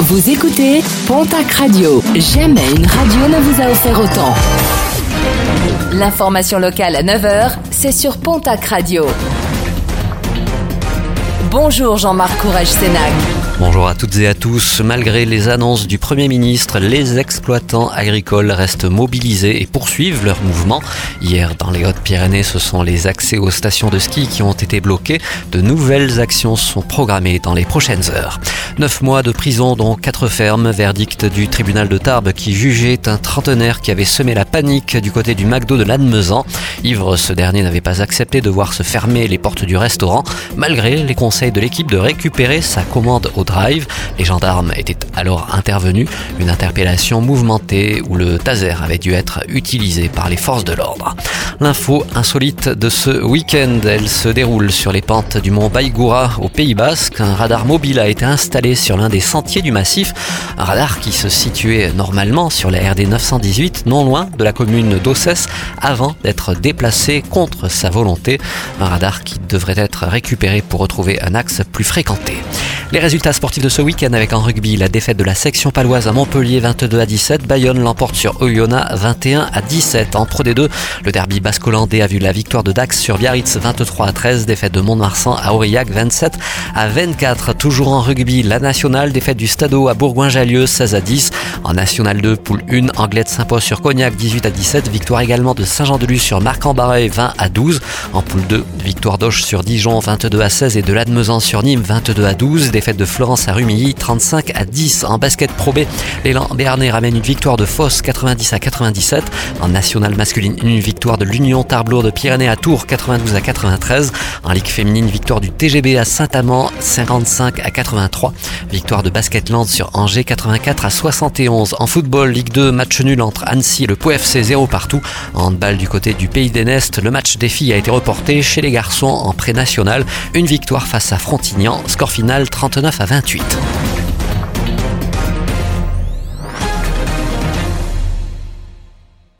Vous écoutez Pontac Radio. Jamais une radio ne vous a offert autant. L'information locale à 9h, c'est sur Pontac Radio. Bonjour Jean-Marc Courage Sénac. Bonjour à toutes et à tous. Malgré les annonces du Premier ministre, les exploitants agricoles restent mobilisés et poursuivent leur mouvement. Hier, dans les Hautes-Pyrénées, ce sont les accès aux stations de ski qui ont été bloqués. De nouvelles actions sont programmées dans les prochaines heures. Neuf mois de prison, dont quatre fermes. Verdict du tribunal de Tarbes qui jugeait un trentenaire qui avait semé la panique du côté du McDo de Lannemezan. Ivre, ce dernier n'avait pas accepté de voir se fermer les portes du restaurant, malgré les conseils de l'équipe de récupérer sa commande au drive. Les gendarmes étaient alors intervenus. Une interpellation mouvementée où le taser avait dû être utilisé par les forces de l'ordre. L'info insolite de ce week-end, elle se déroule sur les pentes du mont Baïgoura au Pays Basque. Un radar mobile a été installé sur l'un des sentiers du massif. Un radar qui se situait normalement sur la RD 918, non loin de la commune d'Ossès, avant d'être déplacé contre sa volonté. Un radar qui devrait être récupéré pour retrouver un axe plus fréquenté. Les résultats sportifs de ce week-end avec en rugby la défaite de la section paloise à Montpellier 22 à 17, Bayonne l'emporte sur Oyonnax 21 à 17. En Pro D2, le derby basque-hollandais a vu la victoire de Dax sur Biarritz 23 à 13, défaite de Mont-de-Marsan à Aurillac 27 à 24. Toujours en rugby, nationale, défaite du Stadeau à Bourgoin-Jallieu 16 à 10. En National 2, poule 1, Anglette s'impose sur Cognac 18 à 17, victoire également de Saint-Jean-de-Luz sur Marc-en-Barreuil 20 à 12. En poule 2, victoire d'Auch sur Dijon 22 à 16 et de Ladmezan sur Nîmes 22 à 12 défaite de Florence à Rumilly 35 à 10. En basket probé, l'élan Béarnais ramène une victoire de Fosse 90 à 97. En nationale masculine, une victoire de l'Union Tarblour de Pyrénées à Tours 92 à 93. En ligue féminine, victoire du TGB à Saint-Amand 55 à 83. Victoire de Basketland sur Angers 84 à 71. En football, Ligue 2, match nul entre Annecy et le POFC 0 partout. En handball du côté du Pays des Nestes, le match des filles a été reporté chez les garçons en pré-national. Une victoire face à Frontignan, score final 39 à 28.